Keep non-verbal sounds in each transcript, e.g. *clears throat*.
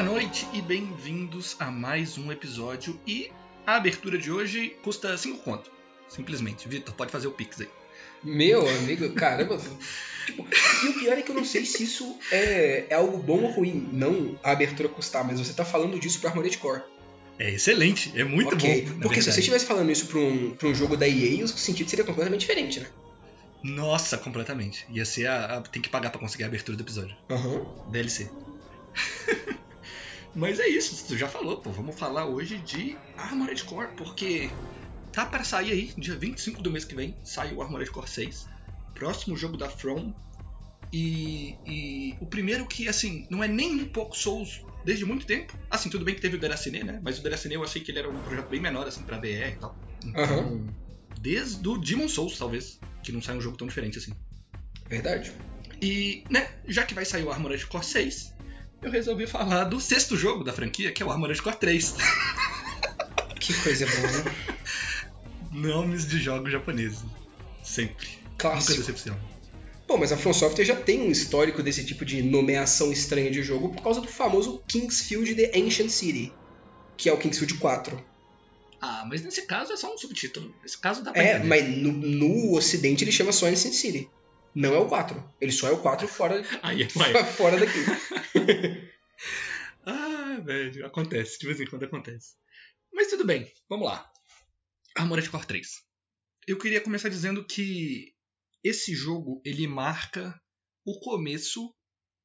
Boa noite e bem-vindos a mais um episódio. E a abertura de hoje custa 5 conto. Simplesmente. Vitor, pode fazer o Pix aí. Meu amigo, caramba. tipo, e o pior é que eu não sei se isso é, é algo bom ou ruim, não a abertura custar, mas você tá falando disso pra Armored Core. É excelente, é muito Ok, bom. Porque se você estivesse falando isso pra um, pra um jogo da EA, o sentido seria completamente diferente, né? Nossa, completamente. Ia ser a, a- Tem que pagar pra conseguir a abertura do episódio. Aham. DLC. *laughs* Mas é isso, tu já falou, pô. Vamos falar hoje de Armored Core, porque tá para sair aí, dia 25 do mês que vem, sai o Armored Core 6. Próximo jogo da From. E, e o primeiro que, assim, não é nem um pouco Souls desde muito tempo. Assim, tudo bem que teve o Deracine, né? Mas o Deracine eu achei que ele era um projeto bem menor, assim, pra BR e tal. Então, Aham. desde o Demon Souls, talvez, que não sai um jogo tão diferente assim. Verdade. E, né, já que vai sair o Armored Core 6, eu resolvi falar do sexto jogo da franquia, que é o Armored Core 3. *laughs* Que coisa boa, né? Nomes de jogos japoneses. Sempre. Nunca Clássico. decepciona. Bom, mas a From Software já tem um histórico desse tipo de nomeação estranha de jogo por causa do famoso Kingsfield The Ancient City, que é o Kingsfield 4. Ah, mas nesse caso é só um subtítulo. Nesse caso dá pra É, entender. mas no, no ocidente ele chama só Ancient City. Não é o 4. Ele só é o 4 fora, *laughs* Aí vai. *laughs* fora daqui. *laughs* Ah, velho, acontece. De vez em quando acontece. Mas tudo bem, vamos lá. Armored Core 3. Eu queria começar dizendo que esse jogo, ele marca o começo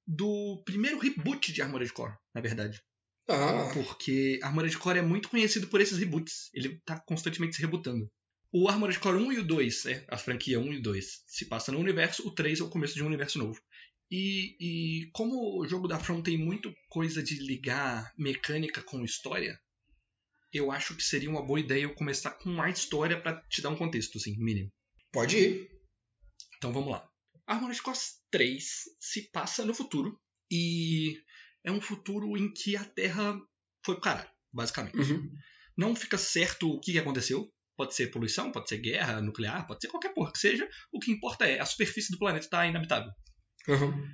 do primeiro reboot de Armored Core, na verdade. Ah, Porque Armored Core é muito conhecido por esses reboots. Ele tá constantemente se rebutando. O Armored Core 1 e o 2, né? a franquia 1 e 2, se passa no universo, o 3 é o começo de um universo novo. E, e como o jogo da From tem muito coisa de ligar mecânica com história, eu acho que seria uma boa ideia eu começar com a história pra te dar um contexto, assim, mínimo. pode ir. Então vamos lá. Armored Core 3 se passa no futuro e é um futuro em que a Terra foi pro caralho, basicamente. Uhum. Não fica certo o que aconteceu. Pode ser poluição, pode ser guerra nuclear, pode ser qualquer porra que seja. O que importa é a superfície do planeta está inabitável. Uhum.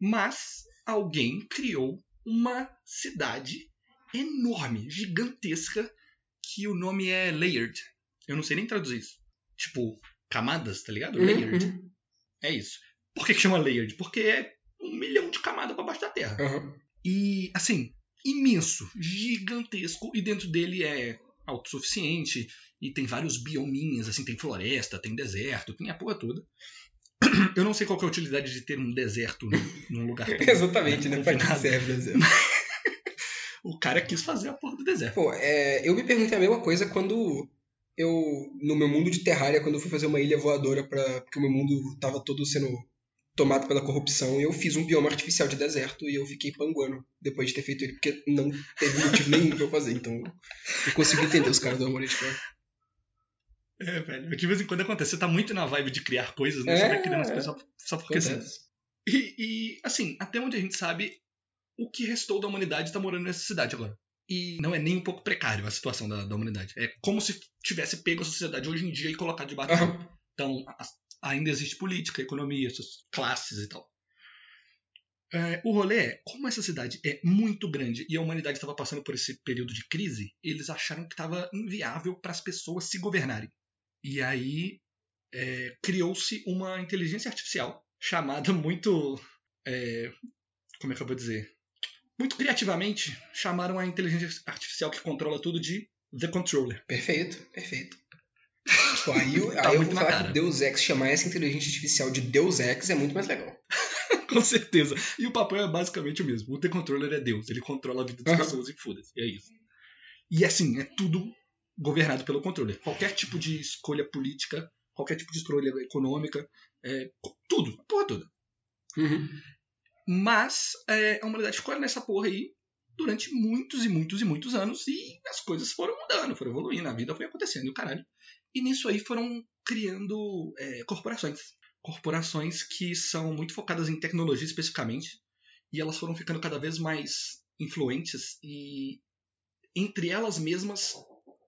Mas alguém criou uma cidade enorme, gigantesca, que o nome é Layered. Eu não sei nem traduzir isso. Tipo, camadas, tá ligado? Layered. Uhum. É isso. Por que, que chama Layered? Porque é um milhão de camadas pra baixo da Terra. Uhum. E, assim, imenso, gigantesco, e dentro dele é autossuficiente, e tem vários biominhas, assim, tem floresta, tem deserto, tem a porra toda. *clears throat* Eu não sei qual é a utilidade de ter um deserto num- lugar *laughs* tão Exatamente, né? Pra que serve o deserto? *laughs* O cara quis fazer a porra do deserto. Pô, é, eu me perguntei a mesma coisa quando eu, no meu mundo de Terraria, quando eu fui fazer uma ilha voadora, pra, porque o meu mundo tava todo sendo tomado pela corrupção, eu fiz um bioma artificial de deserto e eu fiquei panguando depois de ter feito ele, porque não teve motivo nenhum pra eu fazer, então eu consigo entender os caras do Armored Core. É, velho. De vez em quando acontece. Você tá muito na vibe de criar coisas, né? Você É, vai criando as é. coisas só, só porque sim. E, e, assim, até onde a gente sabe, o que restou da humanidade está morando nessa cidade agora. E não é nem um pouco precário a situação da, da humanidade. É como se tivesse pego a sociedade hoje em dia e colocado debaixo. Aham. Então, a- ainda existe política, economia, essas classes e tal. É, o rolê é, como essa cidade é muito grande e a humanidade estava passando por esse período de crise, eles acharam que estava inviável para as pessoas se governarem. E aí é, criou-se uma inteligência artificial chamada *laughs* muito. é, como é que eu vou dizer? Muito criativamente chamaram a inteligência artificial que controla tudo de The Controller. Perfeito, perfeito. Aí, eu- Tá aí eu vou falar cara. que Deus Ex chamar essa inteligência artificial de Deus Ex é muito mais legal. *laughs* Com certeza. E o papel é basicamente o mesmo. O The Controller é Deus. Ele controla a vida das Aham. pessoas e foda-se. É isso. E assim, é tudo governado pelo controller. Qualquer tipo de escolha política, qualquer tipo de escolha econômica, é, tudo. A porra toda. Uhum. Mas é, a humanidade ficou nessa porra aí durante muitos e muitos e muitos anos e as coisas foram mudando, foram evoluindo, a vida foi acontecendo e o caralho. E nisso aí foram criando é, corporações. Corporações que são muito focadas em tecnologia especificamente e elas foram ficando cada vez mais influentes e entre elas mesmas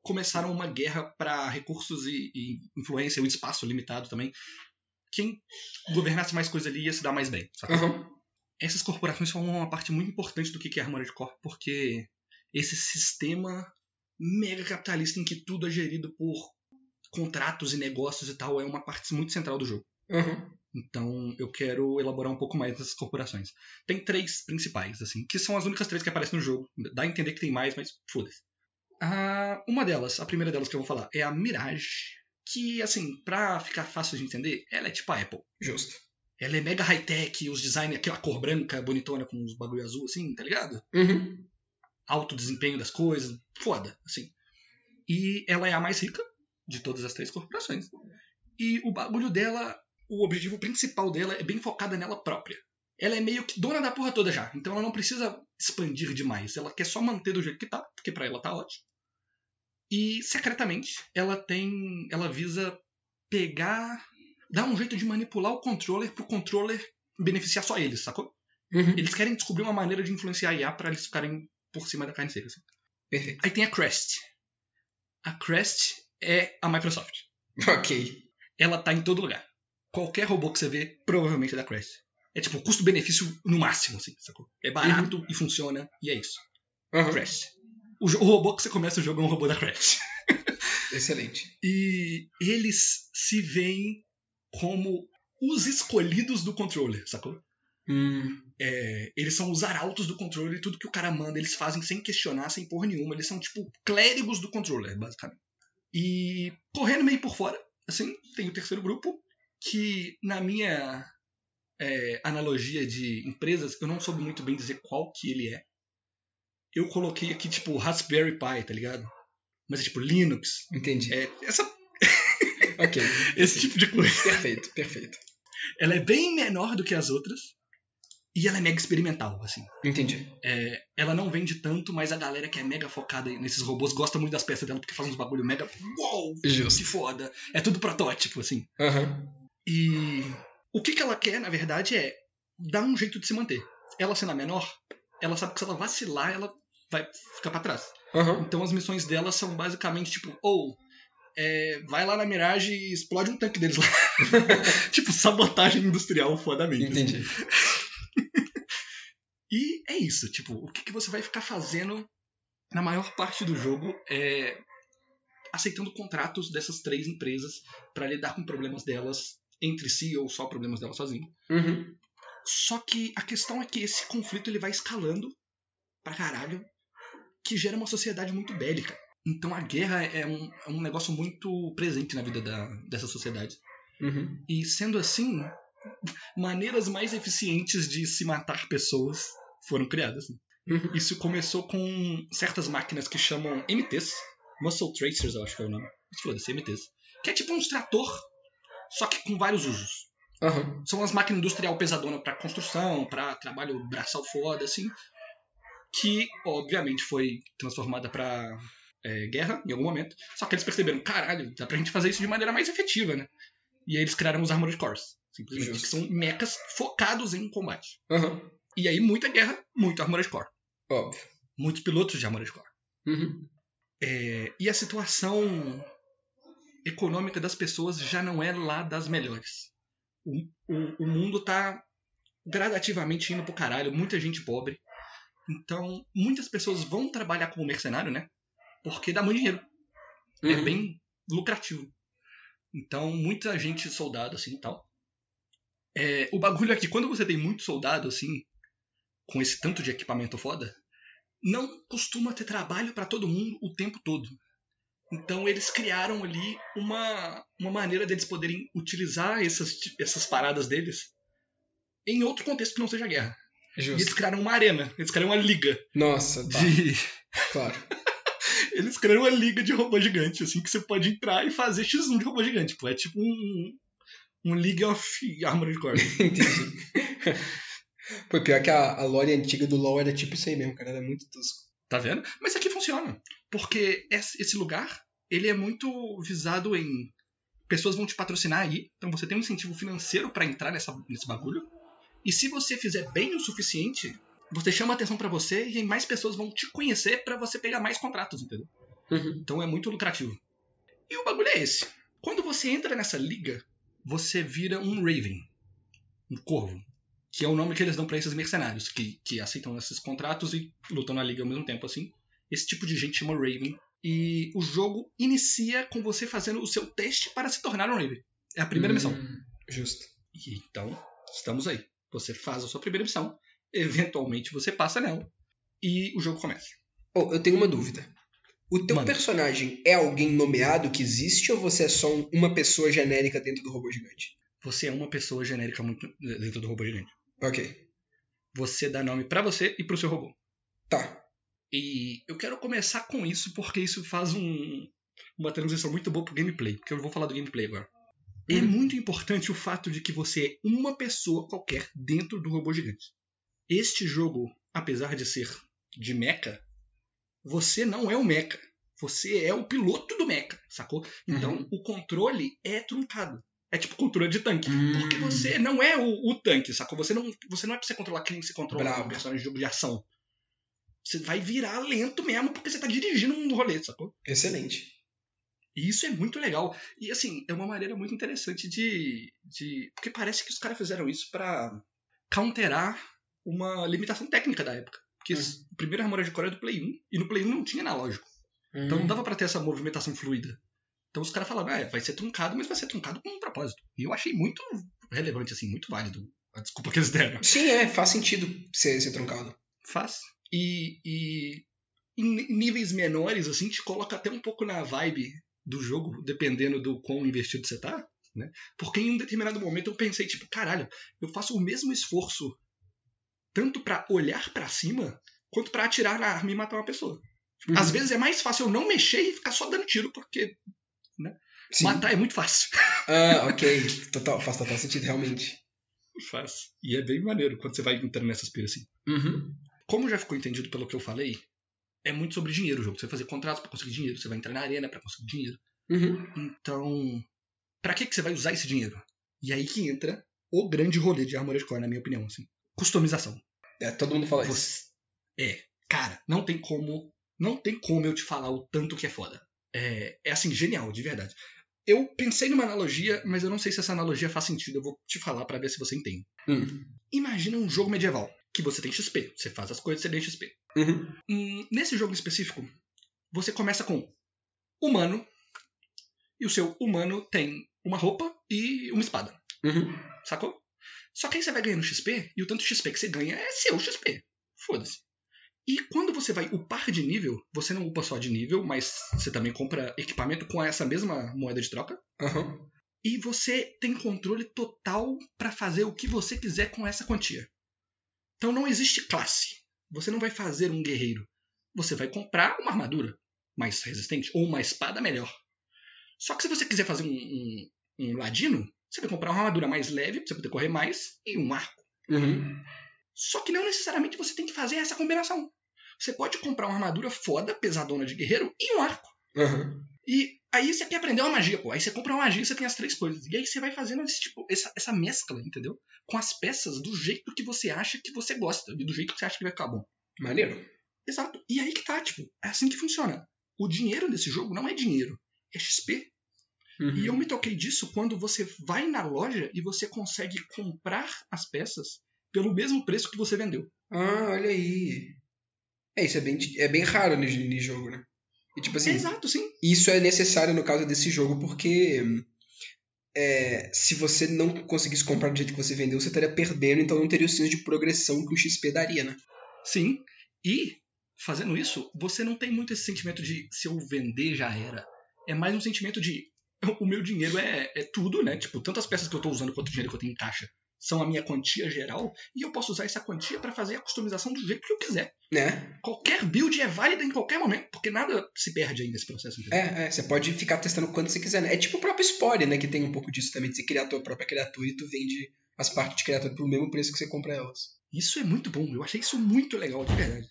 começaram uma guerra para recursos e, e influência, o espaço limitado também. Quem governasse mais coisa ali ia se dar mais bem. Aham. essas corporações formam uma parte muito importante do que é Armored Core, porque esse sistema mega capitalista em que tudo é gerido por contratos e negócios e tal é uma parte muito central do jogo. Uhum. Então eu quero elaborar um pouco mais dessas corporações. Tem três principais, assim, que são as únicas três que aparecem no jogo. Dá a entender que tem mais, mas foda-se. Ah, uma delas, a primeira delas que eu vou falar, é a Mirage. Que, assim, pra ficar fácil de entender, ela é tipo a Apple. Justo. Ela é mega high-tech, os designs, aquela cor branca bonitona com os bagulho azul, assim, tá ligado? Uhum. Alto desempenho das coisas, foda, assim. E ela é a mais rica de todas as três corporações. E o bagulho dela, o objetivo principal dela é bem focada nela própria. Ela é meio que dona da porra toda já, então ela não precisa expandir demais. Ela quer só manter do jeito que tá, porque pra ela tá ótimo. E secretamente, ela tem, ela visa pegar, dar um jeito de manipular o controller pro controller beneficiar só eles, sacou? Uhum. Eles querem descobrir uma maneira de influenciar a IA para eles ficarem por cima da carne seca. Assim. Perfeito. Aí tem a Crest. A Crest é a Microsoft. *laughs* Ok. Ela tá em todo lugar. Qualquer robô que você vê, provavelmente é da Crest. É tipo custo-benefício no máximo, assim, sacou? É barato e funciona, e é isso. Uhum. Crest. O, o robô que você começa o jogo é um robô da Crest. *laughs* Excelente. E eles se veem como os escolhidos do controller, sacou? Hum, É, eles são os arautos do controller tudo que o cara manda eles fazem sem questionar, sem porra nenhuma. Eles são tipo clérigos do controller, basicamente. E correndo meio por fora, assim, tem o terceiro grupo, que na minha é, analogia de empresas, eu não soube muito bem dizer qual que ele é. Eu coloquei aqui, tipo, Raspberry Pi, tá ligado? Mas é tipo Linux. entendi. É, essa, *laughs* Ok. *laughs* esse tipo de coisa. Perfeito, perfeito. Ela é bem menor do que as outras. E ela é mega experimental, assim. Entendi. É, ela não vende tanto, mas a galera que é mega focada nesses robôs gosta muito das peças dela porque faz uns bagulho mega. Uou! Justo. Que foda! É tudo protótipo, assim. Aham. E o que, que ela quer, na verdade, é dar um jeito de se manter. Ela sendo a menor, ela sabe que se ela vacilar, ela vai ficar pra trás. Aham. Então as missões dela são basicamente tipo, ou é, vai lá na Mirage e explode um tanque deles lá. *laughs* tipo, sabotagem industrial fodamente. assim. *laughs* E é isso, tipo, o que, que você vai ficar fazendo na maior parte do jogo é aceitando contratos dessas três empresas pra lidar com problemas delas entre si ou só problemas delas sozinho. Uhum. Só que a questão é que esse conflito ele vai escalando pra caralho, que gera uma sociedade muito bélica. Então a guerra é um, é um negócio muito presente na vida da, dessa sociedade. Uhum. E sendo assim, maneiras mais eficientes de se matar pessoas foram criadas. Uhum. Isso começou com certas máquinas que chamam MTs, Muscle Tracers, eu acho que é o nome. Foda-se, MTs. Que é tipo um extrator, só que com vários usos. Aham. São as máquinas industrial pesadona para construção, para trabalho braçal foda, assim. Que, obviamente, foi transformada para guerra em algum momento. Só que eles perceberam, caralho, dá pra gente fazer isso de maneira mais efetiva, né? E aí eles criaram os Armored Cores. Simplesmente, Justo. que são mechas focados em combate. Aham. E aí, muita guerra, muito Armored Core. Óbvio. Muitos pilotos de Armored Core. Uhum. É, e a situação econômica das pessoas já não é lá das melhores. O, o, o mundo tá gradativamente indo pro caralho, muita gente pobre. Então, muitas pessoas vão trabalhar como mercenário, né? Porque dá muito dinheiro. É Uhum. bem lucrativo. Então, muita gente soldado, assim, e tal. É, o bagulho é que quando você tem muito soldado, assim, com esse tanto de equipamento foda, não costuma ter trabalho pra todo mundo o tempo todo. Então eles criaram ali uma, uma maneira deles poderem utilizar essas, essas paradas deles em outro contexto que não seja guerra. E eles Justo. criaram uma arena, eles criaram uma liga Nossa, tá. de. *laughs* Claro. *laughs* Eles criaram uma liga de robô gigante, assim, que você pode entrar e fazer X1 de robô gigante. Pô, é tipo um. Um League of Armored Core. *laughs* Entendi. Foi pior que a, a lore antiga do LoL era tipo isso aí mesmo, cara. Era muito tosco. Tá vendo? Mas aqui funciona. Porque esse lugar, ele é muito visado em. Pessoas vão te patrocinar aí, então você tem um incentivo financeiro pra entrar nessa, nesse bagulho. E se você fizer bem o suficiente, você chama atenção pra você e mais pessoas vão te conhecer pra você pegar mais contratos, entendeu? Uhum. Então é muito lucrativo. E o bagulho é esse. Quando você entra nessa liga, você vira um Raven. Um corvo. que é o nome que eles dão para esses mercenários, que, que aceitam esses contratos e lutam na liga ao mesmo tempo, assim. Esse tipo de gente chama Raven. E o jogo inicia com você fazendo o seu teste para se tornar um Raven. É a primeira Hum, missão. Justo. E, então, estamos aí. Você faz a sua primeira missão, eventualmente você passa nela, e o jogo começa. Oh, eu tenho uma dúvida. O teu Manda. personagem é alguém nomeado que existe ou você é só um- uma pessoa genérica dentro do robô gigante? Você é uma pessoa genérica muito dentro do robô gigante. Ok. Você dá nome pra você e pro seu robô. Tá. E eu quero começar com isso porque isso faz um- uma transição muito boa pro gameplay, porque eu vou falar do gameplay agora. É Hum. muito importante o fato de que você é uma pessoa qualquer dentro do robô gigante. Este jogo, apesar de ser de mecha, você não é o mecha. Você é o piloto do mecha, sacou? Então Uhum. o controle é truncado. É tipo controle de tanque. Hum. Porque você não é o, o tanque, sacou? Você não, você não é pra você controlar quem você controla Bravo. um personagem de jogo de ação. Você vai virar lento mesmo porque você tá dirigindo um rolê, sacou? Excelente. E isso é muito legal. E assim, é uma maneira muito interessante de. de porque parece que os caras fizeram isso pra counterar uma limitação técnica da época. Porque Hum. esse- o primeiro Armored Core é do Play 1, e no Play 1 não tinha analógico. Então Hum. não dava pra ter essa movimentação fluida. Então os caras falaram, ah, vai ser truncado, mas vai ser truncado com um propósito. E eu achei muito relevante, assim, muito válido a desculpa que eles deram. Sim, é, faz sentido ser, ser truncado. Faz. E, e em níveis menores, assim, te coloca até um pouco na vibe do jogo, dependendo do quão investido você tá, né? Porque em um determinado momento eu pensei, tipo, caralho, eu faço o mesmo esforço tanto pra olhar pra cima, quanto pra atirar na arma e matar uma pessoa. Uhum. Às vezes é mais fácil eu não mexer e ficar só dando tiro, porque Sim. matar é muito fácil. Ah, ok. Total, faz total sentido, realmente. Faz. E é bem maneiro quando você vai entrando nessas piras assim. Uhum. Como já ficou entendido pelo que eu falei, é muito sobre dinheiro o jogo. Você vai fazer contratos pra conseguir dinheiro, você vai entrar na arena pra conseguir dinheiro. Uhum. Então, pra que, que você vai usar esse dinheiro? E aí que entra o grande rolê de Armored Core, na minha opinião. Assim. Customização. É, todo mundo fala isso. Você... É, cara, não tem como. Não tem como eu te falar o tanto que é foda. É, é assim, genial, de verdade. Eu pensei numa analogia, mas eu não sei se essa analogia faz sentido. Eu vou te falar pra ver se você entende. Hum. Imagina um jogo medieval, que você tem XP. Você faz as coisas, você ganha XP. Uhum. Hum, nesse jogo específico, você começa com humano, e o seu humano tem uma roupa e uma espada. Uhum. Sacou? Só que aí você vai ganhando XP, e o tanto de XP que você ganha é seu XP. Foda-se. E quando você vai upar de nível, você não upa só de nível, mas você também compra equipamento com essa mesma moeda de troca. Uhum. E você tem controle total pra fazer o que você quiser com essa quantia. Então não existe classe. Você não vai fazer um guerreiro. Você vai comprar uma armadura mais resistente ou uma espada melhor. Só que se você quiser fazer um, um, um ladino, você vai comprar uma armadura mais leve pra você poder correr mais e um arco. Uhum. Só que não necessariamente você tem que fazer essa combinação. Você pode comprar uma armadura foda, pesadona de guerreiro e um arco. Uhum. E aí você quer aprender uma magia, pô. Aí você compra uma magia e você tem as três coisas. E aí você vai fazendo esse tipo, essa, essa mescla, entendeu? Com as peças do jeito que você acha que você gosta. E do jeito que você acha que vai ficar bom. Maneiro. Exato. E aí que tá, tipo, é assim que funciona. O dinheiro desse jogo não é dinheiro, é XP. Uhum. E eu me toquei disso quando você vai na loja e você consegue comprar as peças pelo mesmo preço que você vendeu. Ah, olha aí. É, isso é bem, é bem raro no, no jogo, né? E tipo assim, Exato, sim. isso é necessário no caso desse jogo porque é, se você não conseguisse comprar do jeito que você vendeu, você estaria perdendo, então não teria o senso de progressão que o XP daria, né? Sim. E, fazendo isso, você não tem muito esse sentimento de se eu vender já era. É mais um sentimento de *laughs* o meu dinheiro é, é tudo, né? Tipo, tanto as peças que eu tô usando quanto o dinheiro que eu tenho em caixa são a minha quantia geral e eu posso usar essa quantia para fazer a customização do jeito que eu quiser. Né? Qualquer build é válida em qualquer momento, porque nada se perde aí nesse processo. Entendeu? É, é, você pode ficar testando quanto você quiser, né? É tipo o próprio Spore, né? Que tem um pouco disso também, de você criar a tua própria criatura e tu vende as partes de criatura pelo mesmo preço que você compra elas. Isso é muito bom, eu achei isso muito legal, de verdade.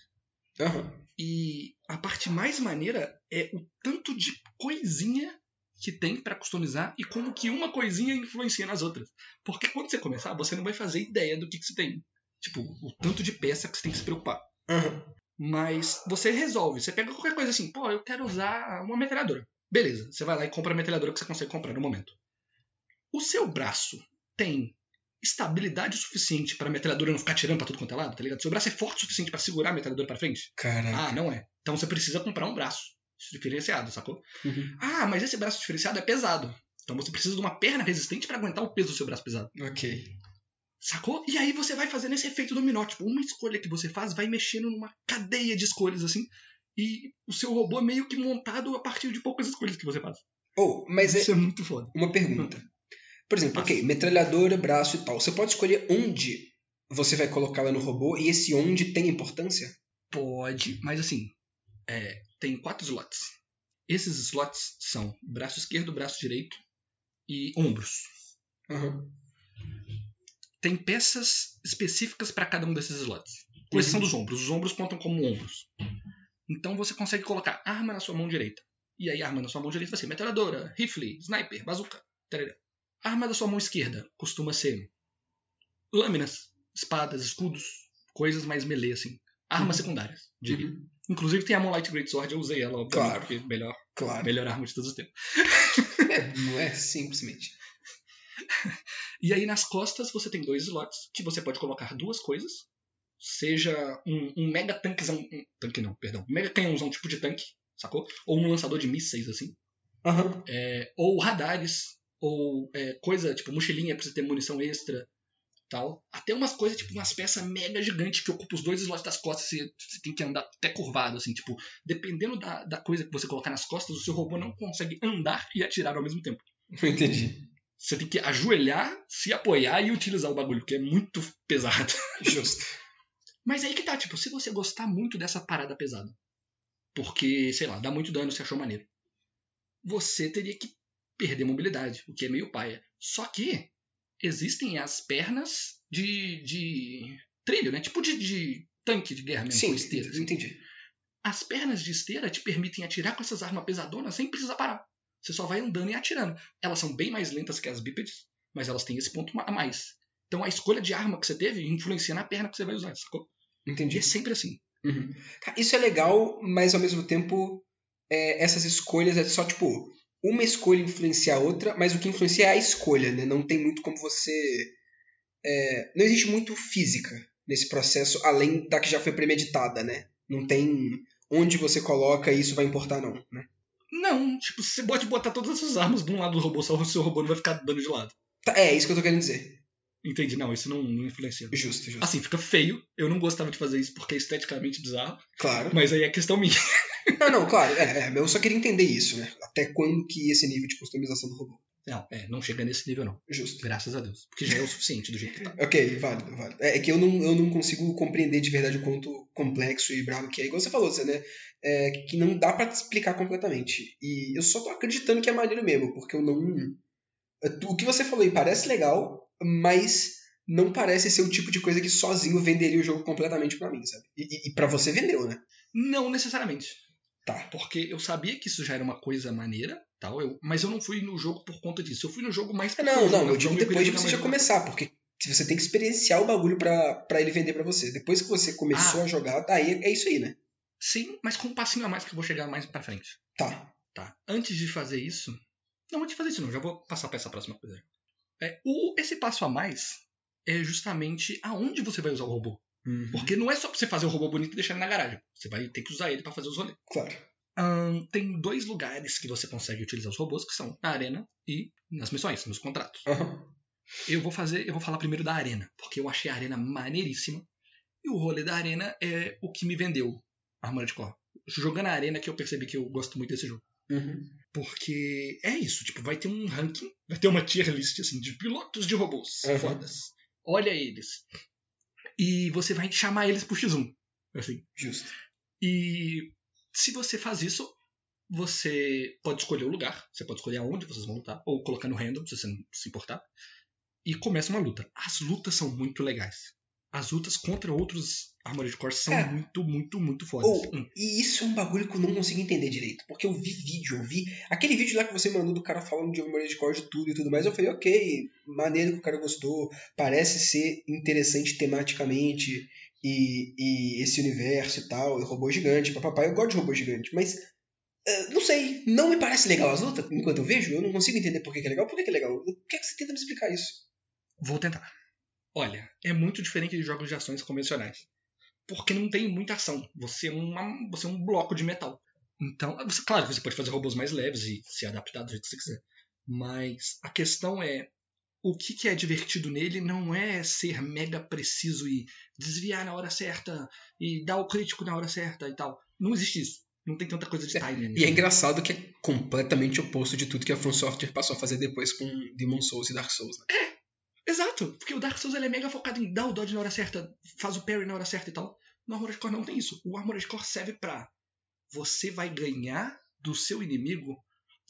Aham. E a parte mais maneira é o tanto de coisinha que tem pra customizar e como que uma coisinha influencia nas outras. Porque quando você começar, você não vai fazer ideia do que, que você tem. Tipo, o tanto de peça que você tem que se preocupar. Aham. Mas você resolve. Você pega qualquer coisa assim, pô, eu quero usar uma metralhadora. Beleza, você vai lá e compra a metralhadora que você consegue comprar no momento. O seu braço tem estabilidade suficiente pra metralhadora não ficar tirando pra tudo quanto é lado, tá ligado? Seu braço é forte o suficiente pra segurar a metralhadora pra frente? Caraca. Ah, não é. Então você precisa comprar um braço diferenciado, sacou? Uhum. Ah, mas esse braço diferenciado é pesado. Então você precisa de uma perna resistente pra aguentar o peso do seu braço pesado. Ok. Sacou? E aí você vai fazendo esse efeito dominó. Tipo, uma escolha que você faz vai mexendo numa cadeia de escolhas, assim. E o seu robô é meio que montado a partir de poucas escolhas que você faz. Oh, mas é Isso é muito foda. uma pergunta. Por exemplo, Passa. ok, metralhadora, braço e tal. Você pode escolher onde você vai colocá-la no robô e esse onde tem importância? Pode, mas assim, é, tem quatro slots. Esses slots são braço esquerdo, braço direito e ombros. Aham. Tem peças específicas para cada um desses slots. Com exceção Uhum. dos ombros. Os ombros contam como ombros. Então você consegue colocar arma na sua mão direita. E aí, arma na sua mão direita vai ser metralhadora, rifle, sniper, bazooka. tarará. Arma da sua mão esquerda costuma ser lâminas, espadas, escudos, coisas mais melee, assim. Armas Uhum. secundárias, diria. Uhum. Inclusive tem a Moonlight Greatsword, eu usei ela, obviamente, Claro. porque melhor, Claro. melhor arma de todos os tempos. É, não é simplesmente. E aí nas costas você tem dois slots que você pode colocar duas coisas. Seja um, um mega tanquezão. Um, tanque não, perdão. Um mega canhãozão tipo de tanque, sacou? Ou um lançador de mísseis, assim. Aham. É, ou radares. Ou é, coisa tipo mochilinha pra você ter munição extra. Tal. Até umas coisas, tipo umas peças mega gigantes que ocupam os dois slots das costas. Você, você tem que andar até curvado, assim. Tipo, dependendo da, da coisa que você colocar nas costas, o seu robô não consegue andar e atirar ao mesmo tempo. *laughs* Entendi. Você tem que ajoelhar, se apoiar e utilizar o bagulho, que é muito pesado. *laughs* Justo. Mas aí que tá, tipo, se você gostar muito dessa parada pesada, porque, sei lá, dá muito dano, você achou maneiro, você teria que perder mobilidade, o que é meio paia. Só que existem as pernas de, de trilho, né? Tipo de, de tanque de guerra mesmo, Sim, com esteira. assim. entendi. As pernas de esteira te permitem atirar com essas armas pesadonas sem precisar parar. Você só vai andando e atirando. Elas são bem mais lentas que as bípedes, mas elas têm esse ponto a mais. Então a escolha de arma que você teve influencia na perna que você vai usar, sacou? E Entendi. é sempre assim. Uhum. Isso é legal, mas ao mesmo tempo, é, essas escolhas é só tipo. Uma escolha influencia a outra, mas o que influencia é a escolha, né? Não tem muito como você. é, não existe muito física nesse processo, além da que já foi premeditada, né? Não tem onde você coloca e isso vai importar, não, né? Não, tipo, você pode botar todas essas armas de um lado do robô, só o seu robô não vai ficar dando de lado. Tá, é, isso que eu tô querendo dizer. Entendi, não, isso não, não influencia. Justo, justo. Assim, fica feio. Eu não gostava de fazer isso porque é esteticamente bizarro. Claro. Mas aí é questão minha. Não, não, claro. É, é, eu só queria entender isso, né? Até quando que esse nível de customização do robô. Não, é, não chega nesse nível, não. Justo. Graças a Deus. Porque já é o suficiente do jeito que tá. Ok, válido, válido. É, é que eu não, eu não consigo compreender de verdade o quanto complexo e bravo que é. Igual você falou, você, né? É, que não dá pra te explicar completamente. E eu só tô acreditando que é maneiro mesmo, porque eu não. O que você falou aí parece legal, mas não parece ser o tipo de coisa que sozinho venderia o jogo completamente pra mim, sabe? E, e, e pra você vendeu, né? Não necessariamente. Tá. Porque eu sabia que isso já era uma coisa maneira, tal, eu, mas eu não fui no jogo por conta disso. Eu fui no jogo mais Não, jogo não, eu digo depois de você já começar, porque se você tem que experienciar o bagulho pra, pra ele vender pra você. Depois que você começou Ah. a jogar, daí é isso aí, né? Sim, mas com um passinho a mais que eu vou chegar mais pra frente. Tá. Tá. Antes de fazer isso. Não, antes de fazer isso não, já vou passar pra essa próxima coisa. É, o, esse passo a mais é justamente aonde você vai usar o robô. Uhum. Porque não é só pra você fazer o robô bonito e deixar ele na garagem. Você vai ter que usar ele pra fazer os rolês. Claro. Ahn, tem dois lugares que você consegue utilizar os robôs, que são na arena e nas missões, nos contratos. Aham. Eu vou fazer, eu vou falar primeiro da arena, porque eu achei a arena maneiríssima. E o rolê da arena é o que me vendeu Armored Core. Jogando a arena que eu percebi que eu gosto muito desse jogo. Uhum. Porque é isso, tipo, vai ter um ranking, vai ter uma tier list assim de pilotos de robôs Uhum. fodas. Olha eles. E você vai chamar eles pro X1, assim. Justo. E se você faz isso, você pode escolher o lugar, você pode escolher aonde vocês vão lutar, ou colocar no random, se você não se importar. E começa uma luta. As lutas são muito legais. As lutas contra outros Armored Core são É. muito, muito, muito fodas. Ou, Hum. e isso é um bagulho que eu não consigo entender direito. Porque eu vi vídeo, eu vi. Aquele vídeo lá que você mandou do cara falando de Armored Core de tudo e tudo mais. Eu falei, ok, maneiro que o cara gostou. Parece ser interessante tematicamente. E, e esse universo e tal. E robô gigante, papapá. Eu gosto de robô gigante, mas. eh, não sei, não me parece legal as lutas enquanto eu vejo. Eu não consigo entender por que, que é legal. Por que, que é legal? O que, é que você tenta me explicar isso? Vou tentar. Olha, é muito diferente de jogos de ações convencionais. Porque não tem muita ação. Você é, uma, você é um bloco de metal. Então, você, claro que você pode fazer robôs mais leves e se adaptar do jeito que você quiser. Mas a questão é: o que, que é divertido nele não é ser mega preciso e desviar na hora certa e dar o crítico na hora certa e tal. Não existe isso. Não tem tanta coisa de timing. E é engraçado que é completamente oposto de tudo que a From Software passou a fazer depois com Demon Souls e Dark Souls, né? É, exato. Porque o Dark Souls ele é mega focado em dar o dodge na hora certa, faz o parry na hora certa e tal. No Armored Core não tem isso. O Armored Core serve pra você vai ganhar do seu inimigo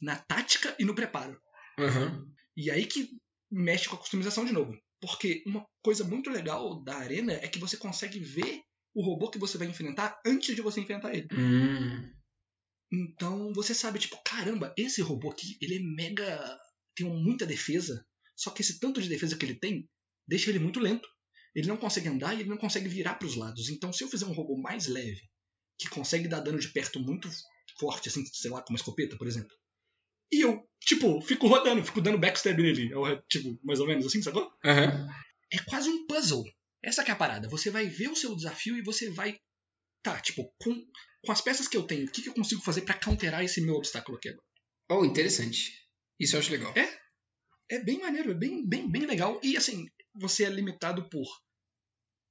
na tática e no preparo. Uhum. E aí que mexe com a customização de novo. Porque uma coisa muito legal da arena é que você consegue ver o robô que você vai enfrentar antes de você enfrentar ele. Hum. Então você sabe, tipo, caramba, esse robô aqui, ele é mega. tem muita defesa. Só que esse tanto de defesa que ele tem deixa ele muito lento. Ele não consegue andar e ele não consegue virar para os lados. Então, se eu fizer um robô mais leve, que consegue dar dano de perto muito forte, assim, sei lá, com uma escopeta, por exemplo. E eu, tipo, fico rodando, fico dando backstab nele. Eu, tipo, mais ou menos assim, sacou? Uhum. É quase um puzzle. Essa que é a parada. Você vai ver o seu desafio e você vai. Tá, tipo, com, com as peças que eu tenho, o que, que eu consigo fazer para counterar esse meu obstáculo aqui agora? Oh, interessante. Isso eu acho legal. É? É bem maneiro, é bem, bem, bem legal. E assim, você é limitado por.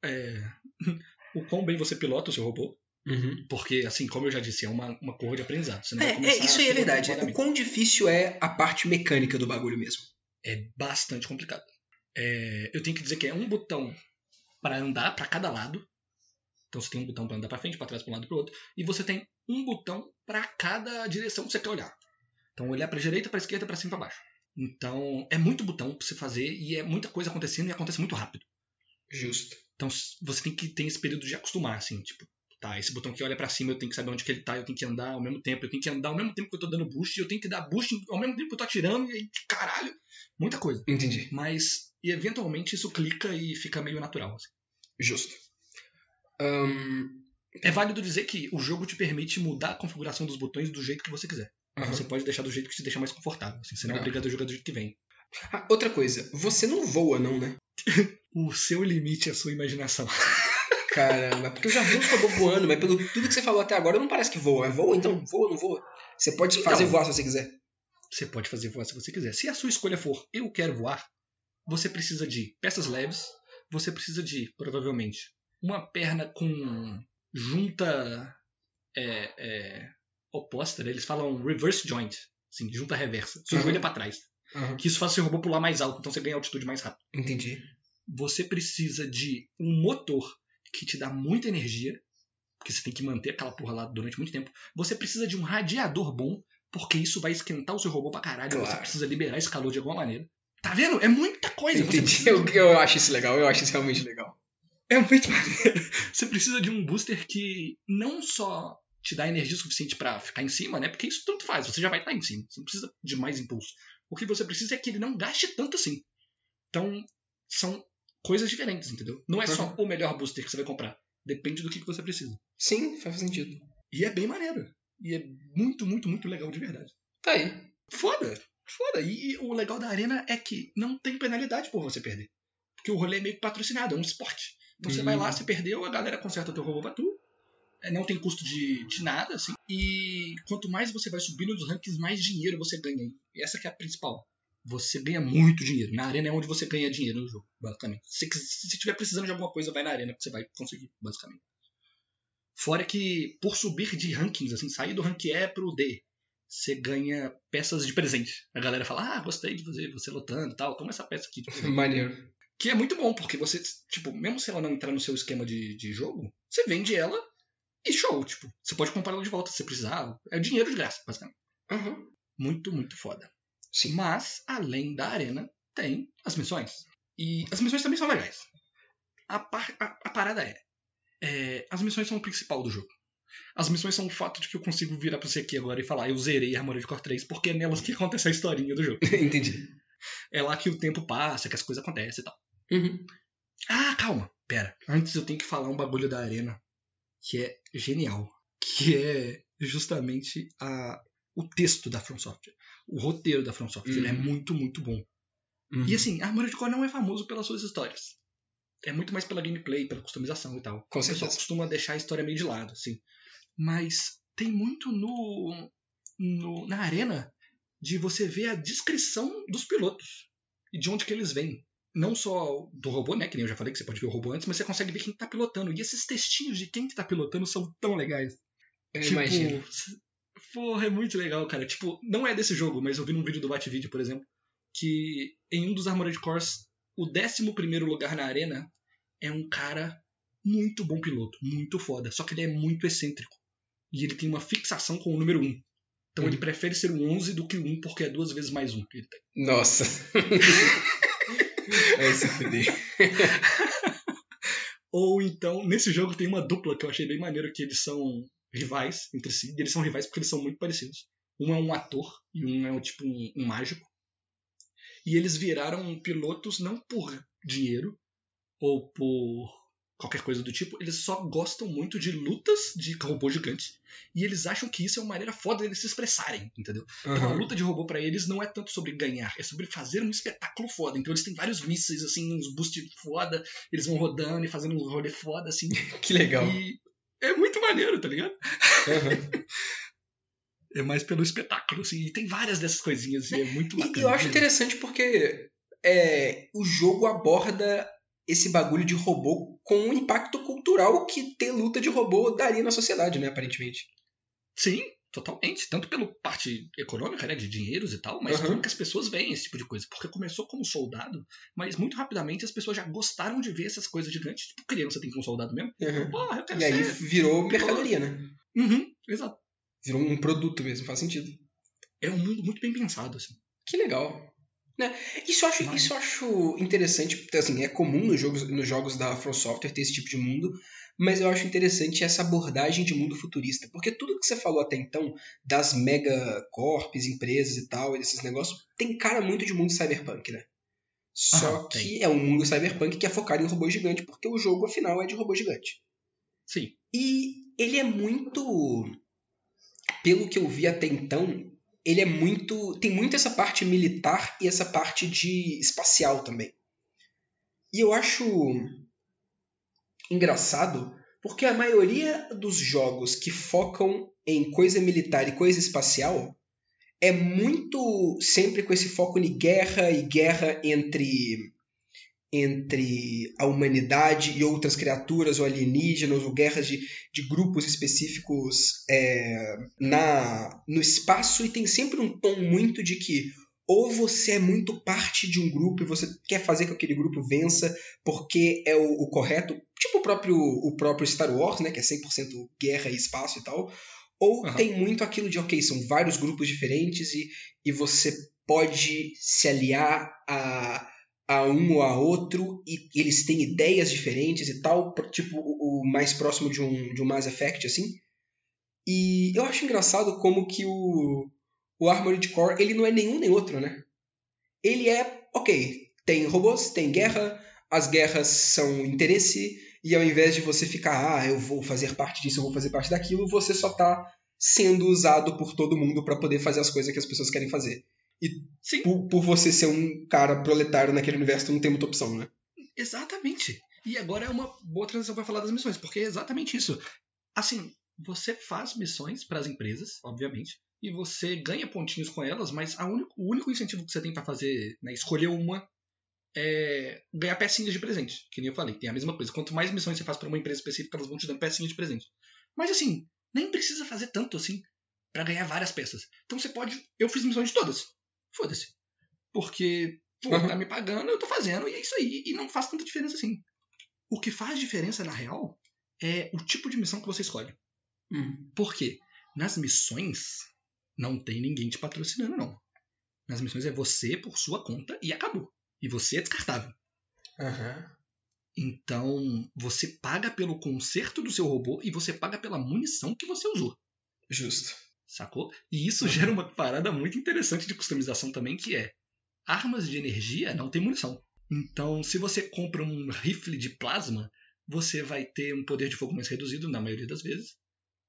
É, *laughs* o quão bem você pilota o seu robô. Uhum. Porque, assim, como eu já disse, é uma, uma curva de aprendizado. Você não vai É, é, isso aí é verdade. O quão difícil é a parte mecânica do bagulho mesmo. É bastante complicado. É, eu tenho que dizer que é um botão para andar para cada lado. Então você tem um botão para andar para frente, para trás, para um lado e para outro. E você tem um botão para cada direção que você quer olhar. Então olhar para direita, para esquerda, para cima, para baixo. Então é muito botão para você fazer e é muita coisa acontecendo e acontece muito rápido. Justo. Então você tem que ter esse período de acostumar, assim, tipo, tá, esse botão que olha pra cima, eu tenho que saber onde que ele tá, eu tenho que andar ao mesmo tempo, eu tenho que andar ao mesmo tempo que eu tô dando boost, eu tenho que dar boost ao mesmo tempo que eu tô atirando, e aí, caralho, muita coisa. Entendi. Mas, e eventualmente isso clica e fica meio natural. assim. Justo. Ahn, É válido dizer que o jogo te permite mudar a configuração dos botões do jeito que você quiser. Aham. Você pode deixar do jeito que te deixa mais confortável. Assim, você não é obrigado a jogar do jeito que vem. Ah, outra coisa, você não voa, não, né? *laughs* O seu limite é a sua imaginação. *laughs* Caramba, porque eu já vi uns robôs voando, mas pelo tudo que você falou até agora não parece que voa. Voa então? Voa ou não voa? Você pode Então. fazer voar se você quiser. Você pode fazer voar se você quiser. Se a sua escolha for eu quero voar, você precisa de peças leves, você precisa de, provavelmente, uma perna com junta é, é, oposta, né? eles falam reverse joint, assim, junta reversa. Seu Uhum. joelho é pra trás. Aham. Que isso faz o seu robô pular mais alto, então você ganha altitude mais rápido. Entendi. Você precisa de um motor que te dá muita energia, porque você tem que manter aquela porra lá durante muito tempo. Você precisa de um radiador bom, porque isso vai esquentar o seu robô pra caralho. Você Claro. precisa liberar esse calor de alguma maneira. Tá vendo? É muita coisa. Você Entendi. precisa Eu, de- eu acho isso legal, eu acho isso realmente legal. É muito *laughs* maneiro. Você precisa de um booster que não só te dá energia suficiente pra ficar em cima, né? Porque isso tanto faz, você já vai estar em cima. Você não precisa de mais impulso. O que você precisa é que ele não gaste tanto assim. Então, são coisas diferentes, entendeu? Não é só o melhor booster que você vai comprar. Depende do que que você precisa. Sim, faz sentido. E é bem maneiro. E é muito, muito, muito legal de verdade. Tá aí. Foda! Foda! E, o legal da arena é que não tem penalidade por você perder. Porque o rolê é meio que patrocinado, é um esporte. Então você Hum. vai lá, você perdeu, a galera conserta teu robô pra tu. É, Não tem custo de, de nada, assim. E quanto mais você vai subindo nos rankings, mais dinheiro você ganha. E essa que é a principal. Você ganha muito dinheiro. Na arena é onde você ganha dinheiro no jogo, basicamente. Se estiver precisando de alguma coisa, vai na arena que você vai conseguir, basicamente. Fora que, por subir de rankings, assim, sair do rank E pro D, você ganha peças de presente. A galera fala, ah, gostei de fazer você lutando e tal, toma essa peça aqui. presente." *laughs* Maneiro. Que é muito bom, porque você, tipo, mesmo se ela não entrar no seu esquema de, de jogo, você vende ela e show, tipo, você pode comprar ela de volta se você precisar. É dinheiro de graça, basicamente. Aham. Muito, muito foda. Sim. Mas, além da arena, tem as missões. E as missões também são legais. A, par- a- a parada é, é, As missões são o principal do jogo. As missões são o fato de que eu consigo virar pra você aqui agora e falar, eu zerei Armored Core 3, porque é nelas que acontece a historinha do jogo. *laughs* Entendi. É lá que o tempo passa, que as coisas acontecem e tal. Uhum. Ah, calma, pera. Antes eu tenho que falar um bagulho da arena que é genial. Que é justamente a, o texto da From Software. O roteiro da From Software. Ele é Uhum. muito, muito bom. Uhum. E assim, Armored Core não é famoso pelas suas histórias. é muito mais pela gameplay, pela customização e tal. Com o pessoal costuma deixar a história meio de lado, assim. Mas tem muito no, no na arena de você ver a descrição dos pilotos e de onde que eles vêm. Não só do robô, né? Que nem eu já falei que você pode ver o robô antes, mas você consegue ver quem tá pilotando. E esses textinhos de quem que tá pilotando são tão legais. Eu tipo, imagino. Porra, é muito legal, cara. Tipo, não é desse jogo, mas eu vi num vídeo do Batvídeo, por exemplo, que em um dos Armored Cores, o 11 lugar na arena é um cara muito bom piloto, muito foda. Só que ele é muito excêntrico. E ele tem uma fixação com o número 1. Então Hum. ele prefere ser um 11 do que o 1, porque é duas vezes mais um que ele tem. Nossa. *laughs* *laughs* Se fuder. *laughs* Ou então, nesse jogo tem uma dupla que eu achei bem maneiro, que eles são rivais entre si. E eles são rivais porque eles são muito parecidos. Um é um ator e um é um, tipo um, um mágico. E eles viraram pilotos não por dinheiro ou por qualquer coisa do tipo, eles só gostam muito de lutas de robô gigante. E eles acham que isso é uma maneira foda deles se expressarem, entendeu? Então a luta de robô pra eles não é tanto sobre ganhar, é sobre fazer um espetáculo foda. Então eles têm vários mísseis, assim, uns boost foda, eles vão rodando e fazendo uns rolê foda, assim. *laughs* Que legal. E é muito maneiro, tá ligado? Aham. *laughs* É mais pelo espetáculo, assim. E tem várias dessas coisinhas e é muito bacana. E eu acho interessante porque é, o jogo aborda esse bagulho de robô com um impacto cultural que ter luta de robô daria na sociedade, né, aparentemente. Sim, totalmente. Tanto pela parte econômica, né, de dinheiros e tal, mas Aham. como que as pessoas veem esse tipo de coisa. Porque começou como soldado, mas muito rapidamente as pessoas já gostaram de ver essas coisas gigantes. Tipo, criança tem que um soldado mesmo. Aham. Porra, eu quero E aí ser. virou mercadoria, né? Uhum, exato. Virou um produto mesmo, faz sentido. É um mundo muito bem pensado, assim. Que legal. Né? Isso, eu acho, isso acho interessante, porque, assim, é comum nos jogos, nos jogos da From Software ter esse tipo de mundo, mas eu acho interessante essa abordagem de mundo futurista, porque tudo que você falou até então, das megacorps, empresas e tal, esses negócios, tem cara muito de mundo cyberpunk, né? Só Aham, que tem. é um mundo cyberpunk que é focado em robô gigante, porque o jogo, afinal, é de robô gigante. Sim. E ele é muito. Pelo que eu vi até então, ele é muito. Tem muito essa parte militar e essa parte de espacial também. E eu acho engraçado porque a maioria dos jogos que focam em coisa militar e coisa espacial é muito sempre com esse foco em guerra e guerra entre entre a humanidade e outras criaturas ou alienígenas ou guerras de, de grupos específicos é, na no espaço e tem sempre um tom muito de que ou você é muito parte de um grupo e você quer fazer com que aquele grupo vença porque é o, o correto, tipo o próprio, o próprio Star Wars, né, que é 100% guerra e espaço e tal, ou Aham. tem muito aquilo de, ok, são vários grupos diferentes e, e você pode se aliar a, a um ou a outro e eles têm ideias diferentes e tal, tipo o, o mais próximo de um, de um Mass Effect, assim. E eu acho engraçado como que o, o Armored Core, ele não é nenhum nem outro, né? Ele é, ok, tem robôs, tem guerra, as guerras são interesse, e ao invés de você ficar, ah, eu vou fazer parte disso, eu vou fazer parte daquilo, você só tá sendo usado por todo mundo para poder fazer as coisas que as pessoas querem fazer. Sim. Por, por você ser um cara proletário naquele universo, tu não tem muita opção, né? Exatamente. E agora é uma boa transição para falar das missões, porque é exatamente isso. Assim, você faz missões para as empresas, obviamente, e você ganha pontinhos com elas, mas a único, o único incentivo que você tem para fazer, né, escolher uma, é ganhar pecinhas de presente. Que nem eu falei, tem a mesma coisa. Quanto mais missões você faz para uma empresa específica, elas vão te dando pecinhas de presente. Mas assim, nem precisa fazer tanto assim para ganhar várias peças. Então você pode. Eu fiz missões de todas. Foda-se. Porque, pô, Uhum. tá me pagando, eu tô fazendo, e é isso aí. E não faz tanta diferença assim. O que faz diferença, na real, é o tipo de missão que você escolhe. Hum. Por quê? Nas missões, não tem ninguém te patrocinando, não. Nas missões é você por sua conta e acabou. E você é descartável. Aham. Então, você paga pelo conserto do seu robô e você paga pela munição que você usou. Justo. Sacou? E isso *laughs* gera uma parada muito interessante de customização também, que é armas de energia não tem munição. Então, se você compra um rifle de plasma, você vai ter um poder de fogo mais reduzido na maioria das vezes.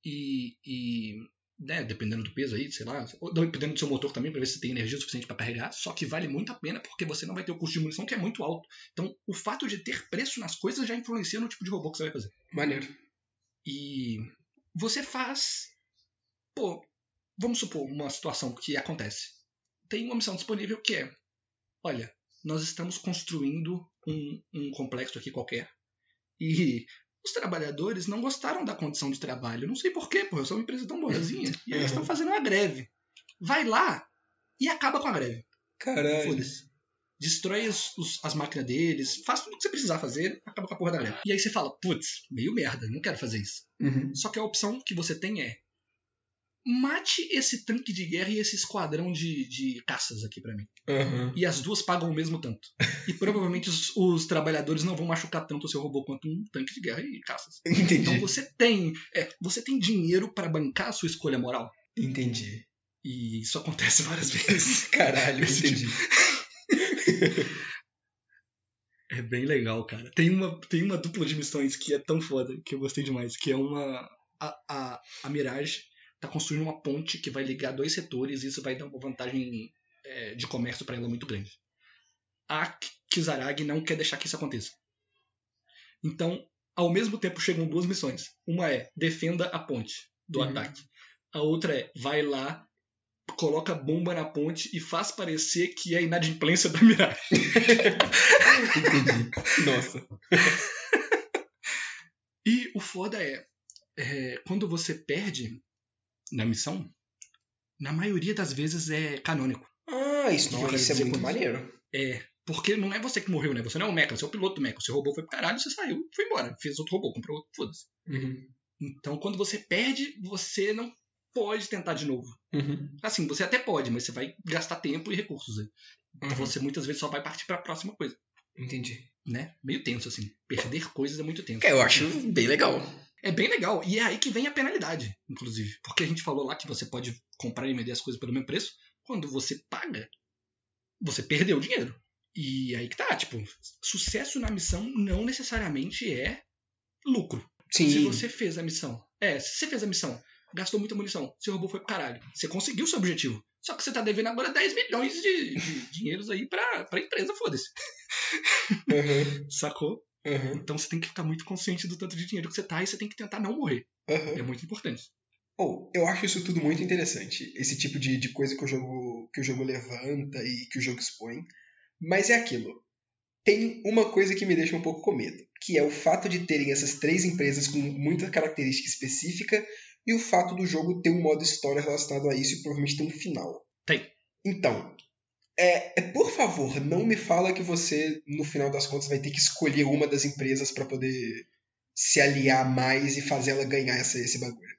E, e né, dependendo do peso aí, sei lá, ou dependendo do seu motor também, para ver se tem energia suficiente para carregar, só que vale muito a pena porque você não vai ter o custo de munição que é muito alto. Então, o fato de ter preço nas coisas já influencia no tipo de robô que você vai fazer. Maneiro. E você faz, pô, vamos supor uma situação que acontece. Tem uma missão disponível que é, olha, nós estamos construindo um, um complexo aqui qualquer e os trabalhadores não gostaram da condição de trabalho. Não sei porquê, pô, eu sou uma empresa tão boazinha. *laughs* e eles estão fazendo uma greve. Vai lá e acaba com a greve. Caralho. Foda-se. Destrói os- os- as máquinas deles, faz tudo o que você precisar fazer, acaba com a porra da greve. E aí você fala, putz, meio merda, não quero fazer isso. Uhum. Só que a opção que você tem é mate esse tanque de guerra e esse esquadrão de, de caças aqui pra mim. Aham. E as duas pagam o mesmo tanto. E provavelmente os, os trabalhadores não vão machucar tanto o seu robô quanto um tanque de guerra e caças. *laughs* Entendi. Então você tem, é, você tem dinheiro pra bancar a sua escolha moral. Entendi. E isso acontece várias vezes. *laughs* Caralho, Esse entendi. *laughs* É bem legal, cara. Tem uma, tem uma dupla de missões que é tão foda que eu gostei demais, que é uma a, a, a Mirage tá construindo uma ponte que vai ligar dois setores e isso vai dar uma vantagem é, de comércio pra ela muito grande. A Kizaragi não quer deixar que isso aconteça. Então, ao mesmo tempo chegam duas missões. Uma é defenda a ponte do Uhum. ataque. A outra é vai lá, coloca bomba na ponte e faz parecer que é inadimplência da Mirage. *laughs* Entendi. Nossa. *laughs* E o foda é, é, quando você perde na missão, na maioria das vezes é canônico. Ah, isso, Não, isso é muito isso. maneiro. É, porque não é você que morreu, né? Você não é o mecha, você é o piloto do mecha. Seu robô foi pro caralho, você saiu, foi embora. Fez outro robô, comprou outro, foda-se. Uhum. Então, quando você perde, você não pode tentar de novo. Uhum. Assim, você até pode, mas você vai gastar tempo e recursos. Né? Então, Uhum. você muitas vezes só vai partir pra próxima coisa, Entendi. né? Meio tenso, assim. Perder coisas é muito tenso. É, eu acho bem legal. É bem legal. E é aí que vem a penalidade, inclusive. Porque a gente falou lá que você pode comprar e vender as coisas pelo mesmo preço. Quando você paga, você perdeu dinheiro. E aí que tá, tipo, sucesso na missão não necessariamente é lucro. Sim. Se você fez a missão. É, se você fez a missão, gastou muita munição, seu robô foi pro caralho. Você conseguiu seu objetivo. Só que você tá devendo agora 10 milhões de, de dinheiros aí pra, pra empresa, foda-se. Uhum. *laughs* Sacou? Uhum. Então você tem que ficar muito consciente do tanto de dinheiro que você tá e você tem que tentar não morrer. Uhum. É muito importante. Oh, eu acho isso tudo muito interessante. Esse tipo de, de coisa que o, jogo, que o jogo levanta e que o jogo expõe. Mas é aquilo. Tem uma coisa que me deixa um pouco com medo, que é o fato de terem essas três empresas com muita característica específica e o fato do jogo ter um modo história relacionado a isso e provavelmente ter um final. Tem. Então, é, é, por favor, não me fala que você, no final das contas, vai ter que escolher uma das empresas para poder se aliar mais e fazer ela ganhar essa, esse bagulho.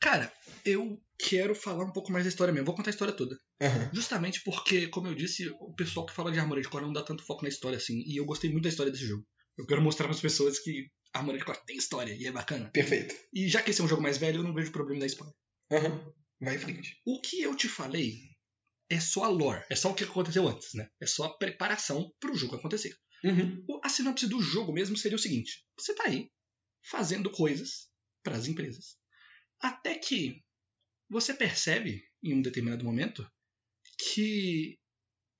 Cara, eu quero falar um pouco mais da história mesmo. Vou contar a história toda. Aham. Justamente porque, como eu disse, o pessoal que fala de Armored Core não dá tanto foco na história assim. E eu gostei muito da história desse jogo. Eu quero mostrar para as pessoas que Armored Core tem história e é bacana. Perfeito. E já que esse é um jogo mais velho, eu não vejo problema da spoiler. Aham. Vai em frente. O que eu te falei é só a lore, é só o que aconteceu antes, né? É só a preparação para o jogo acontecer. Uhum. A sinopse do jogo mesmo seria o seguinte: você tá aí fazendo coisas para as empresas, até que você percebe em um determinado momento que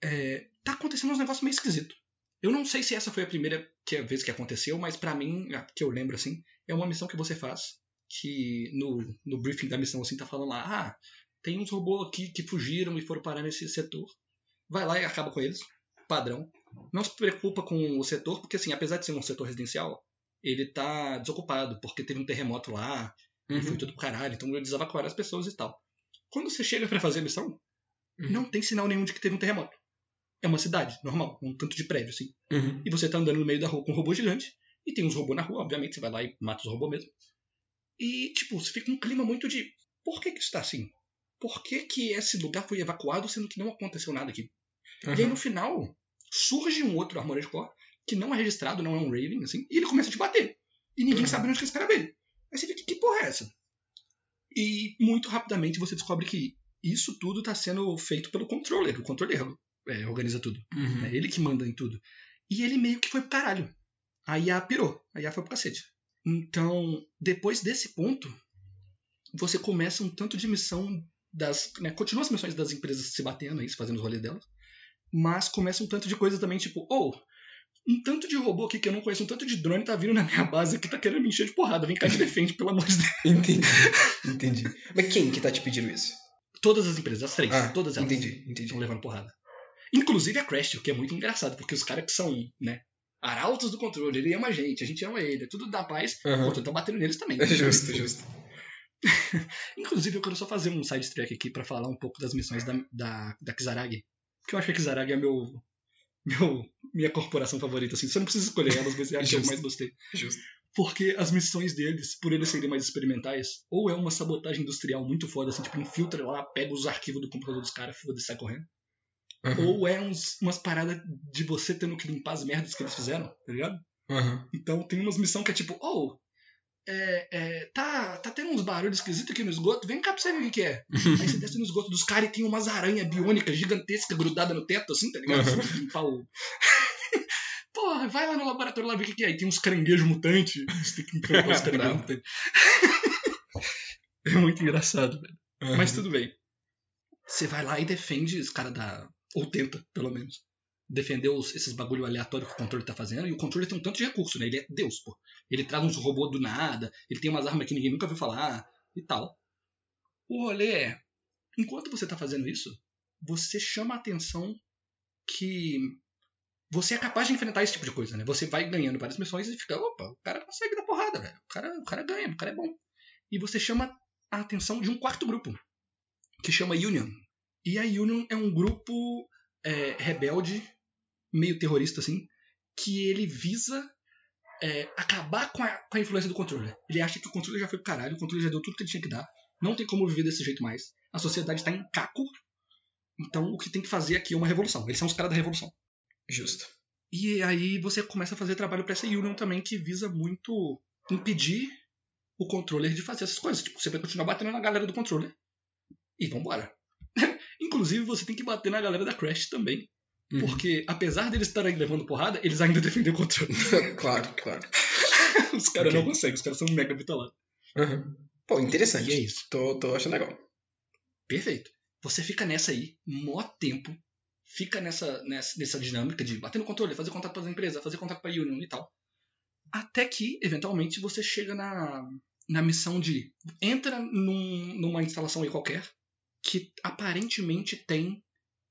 é, tá acontecendo uns negócios meio esquisito. Eu não sei se essa foi a primeira que- vez que aconteceu, mas pra mim, a que eu lembro assim, é uma missão que você faz que no, no briefing da missão assim tá falando lá, ah, tem uns robôs aqui que fugiram e foram parar nesse setor. Vai lá e acaba com eles. Padrão. Não se preocupa com o setor, porque assim, apesar de ser um setor residencial, ele tá desocupado, porque teve um terremoto lá, e foi Uhum. tudo pro caralho, então eles evacuaram as pessoas e tal. Quando você chega pra fazer a missão, Uhum. não tem sinal nenhum de que teve um terremoto. É uma cidade, normal, um tanto de prédio, assim. Uhum. E você tá andando no meio da rua com um robô gigante, e tem uns robôs na rua, obviamente, você vai lá e mata os robôs mesmo. E, tipo, você fica um clima muito de. Por que que isso tá assim? Por que que esse lugar foi evacuado sendo que não aconteceu nada aqui? E aí Uhum. no final, surge um outro Armored Core, que não é registrado, não é um Raven, assim, e ele começa a te bater. E ninguém Uhum. sabe onde que esse cara veio. Aí você fica, que porra é essa? E muito rapidamente você descobre que isso tudo tá sendo feito pelo controller. O controller é, organiza tudo. Uhum. É ele que manda em tudo. E ele meio que foi pro caralho. A IA pirou. A IA foi pro cacete. Então, depois desse ponto, você começa um tanto de missão das. Né, continua as missões das empresas se batendo aí, fazendo os rolês delas. Mas começa um tanto de coisa também, tipo, ou. Oh, um tanto de robô aqui que eu não conheço, um tanto de drone tá vindo na minha base aqui, tá querendo me encher de porrada. Vem cá e defende, pelo amor de Deus. *laughs* Entendi. Entendi. Mas quem que tá te pedindo isso? Todas as empresas, as três, Ah, todas elas. entendi, entendi. Estão levando porrada. Inclusive a Crash, o que é muito engraçado, porque os caras que são, né, arautos do controle, ele ama a gente, a gente ama ele, é tudo da paz, uhum. estão batendo neles também. *laughs* Justo, justo. *laughs* Inclusive, eu quero só fazer um side track aqui pra falar um pouco das missões da, da, da Kizaragi. Porque eu acho que a Kizaragi é meu, meu, minha corporação favorita, assim. Você não precisa escolher elas, mas é a que eu mais gostei. Justo. Porque as missões deles, por eles serem mais experimentais, ou é uma sabotagem industrial muito foda, assim, tipo, infiltra lá, pega os arquivos do computador dos caras, foda-se, sai correndo. Aham. Ou é uns, umas paradas de você tendo que limpar as merdas que eles fizeram, tá ligado? Aham. Então tem umas missões que é tipo, oh, é, é, tá, tá tendo uns barulhos esquisitos aqui no esgoto, vem cá pra você ver o que, que é. *laughs* Aí você desce no esgoto dos caras e tem umas aranhas biônicas gigantescas grudadas no teto, assim, tá ligado? Limpar o. *laughs* Porra, vai lá no laboratório lá ver o que, que é. Aí tem uns caranguejos mutantes. Você tem que enfrentar os *laughs* caranguejos mutantes. é muito engraçado, velho. Aham. Mas tudo bem. Você vai lá e defende os caras da. Ou tenta, pelo menos. Defender os- esses bagulho aleatório que o controle tá fazendo. E o controle tem um tanto de recurso, né? Ele é Deus, pô. Ele traz uns robôs do nada. Ele tem umas armas que ninguém nunca viu falar. E tal. O rolê é. Enquanto você tá fazendo isso, você chama a atenção que. Você é capaz de enfrentar esse tipo de coisa, né? Você vai ganhando várias missões e fica, opa, o cara consegue dar porrada, velho. O cara, o cara ganha, o cara é bom. E você chama a atenção de um quarto grupo, que chama Union. E a Union é um grupo é, rebelde, meio terrorista assim, que ele visa é, acabar com a, com a influência do controle. Ele acha que o controle já foi pro caralho, o controle já deu tudo que ele tinha que dar, não tem como viver desse jeito mais. A sociedade tá em caco, então o que tem que fazer aqui é uma revolução. Eles são os caras da revolução. Justo. E aí você começa a fazer trabalho pra essa Union também, que visa muito impedir o controller de fazer essas coisas. Tipo, você vai continuar batendo na galera do controller. E vambora. *laughs* Inclusive, você tem que bater na galera da Crash também. Uhum. Porque, apesar deles estarem levando porrada, eles ainda *laughs* defendem o controle. *laughs* claro, claro. Os caras Ok. não conseguem, os caras são mega bitolados. Aham. Pô, interessante. E é isso. Tô, tô achando legal. Perfeito. Você fica nessa aí, mó tempo, fica nessa, nessa, nessa dinâmica de bater no controle, fazer contato com as empresas, fazer contato com a Union e tal. Até que, eventualmente, você chega na, na missão de entra num- numa instalação aí qualquer que aparentemente tem